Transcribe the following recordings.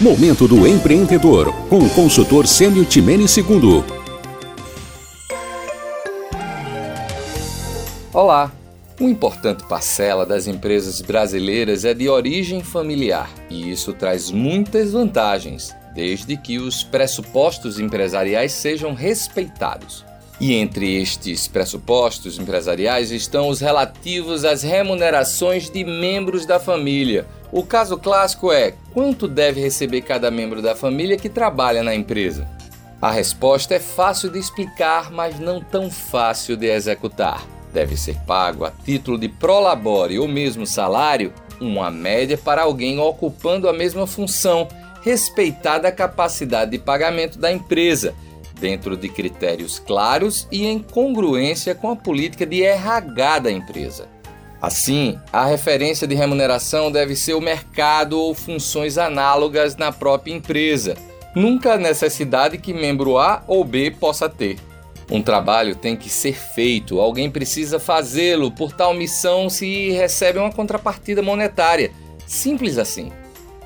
Momento do Empreendedor, com o consultor Sênio Timene II. Olá! Uma importante parcela das empresas brasileiras é de origem familiar e isso traz muitas vantagens, desde que os pressupostos empresariais sejam respeitados. E entre estes pressupostos empresariais estão os relativos às remunerações de membros da família. O caso clássico é: quanto deve receber cada membro da família que trabalha na empresa? A resposta é fácil de explicar, mas não tão fácil de executar. Deve ser pago a título de prolabore ou mesmo salário, uma média para alguém ocupando a mesma função, respeitada a capacidade de pagamento da empresa dentro de critérios claros e em congruência com a política de RH da empresa. Assim, a referência de remuneração deve ser o mercado ou funções análogas na própria empresa, nunca a necessidade que membro A ou B possa ter. Um trabalho tem que ser feito, alguém precisa fazê-lo, por tal missão se recebe uma contrapartida monetária. Simples assim.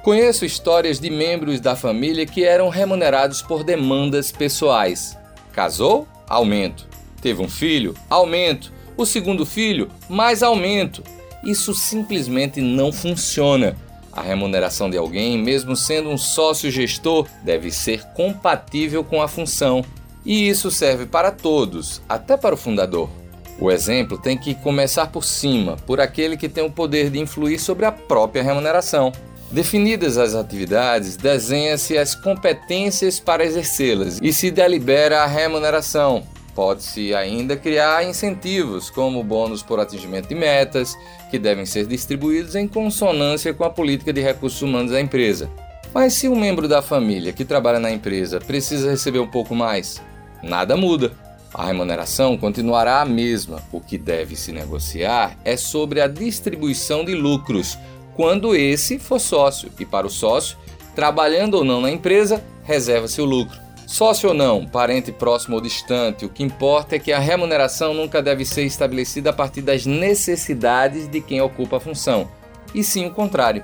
Conheço histórias de membros da família que eram remunerados por demandas pessoais. Casou? Aumento. Teve um filho? Aumento. O segundo filho? Mais aumento. Isso simplesmente não funciona. A remuneração de alguém, mesmo sendo um sócio gestor, deve ser compatível com a função. E isso serve para todos, até para o fundador. O exemplo tem que começar por cima, por aquele que tem o poder de influir sobre a própria remuneração. Definidas as atividades, desenha-se as competências para exercê-las e se delibera a remuneração. Pode-se ainda criar incentivos, como bônus por atingimento de metas, que devem ser distribuídos em consonância com a política de recursos humanos da empresa. Mas se um membro da família que trabalha na empresa precisa receber um pouco mais, nada muda. A remuneração continuará a mesma. O que deve se negociar é sobre a distribuição de lucros, quando esse for sócio. E para o sócio, trabalhando ou não na empresa, reserva-se o lucro. Sócio ou não, parente próximo ou distante, o que importa é que a remuneração nunca deve ser estabelecida a partir das necessidades de quem ocupa a função, e sim o contrário.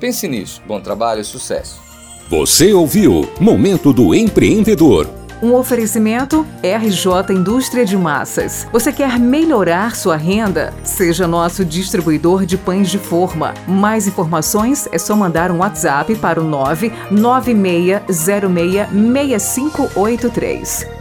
Pense nisso. Bom trabalho e sucesso. Você ouviu Momento do Empreendedor um oferecimento RJ Indústria de Massas. Você quer melhorar sua renda? Seja nosso distribuidor de pães de forma. Mais informações é só mandar um WhatsApp para o 996066583.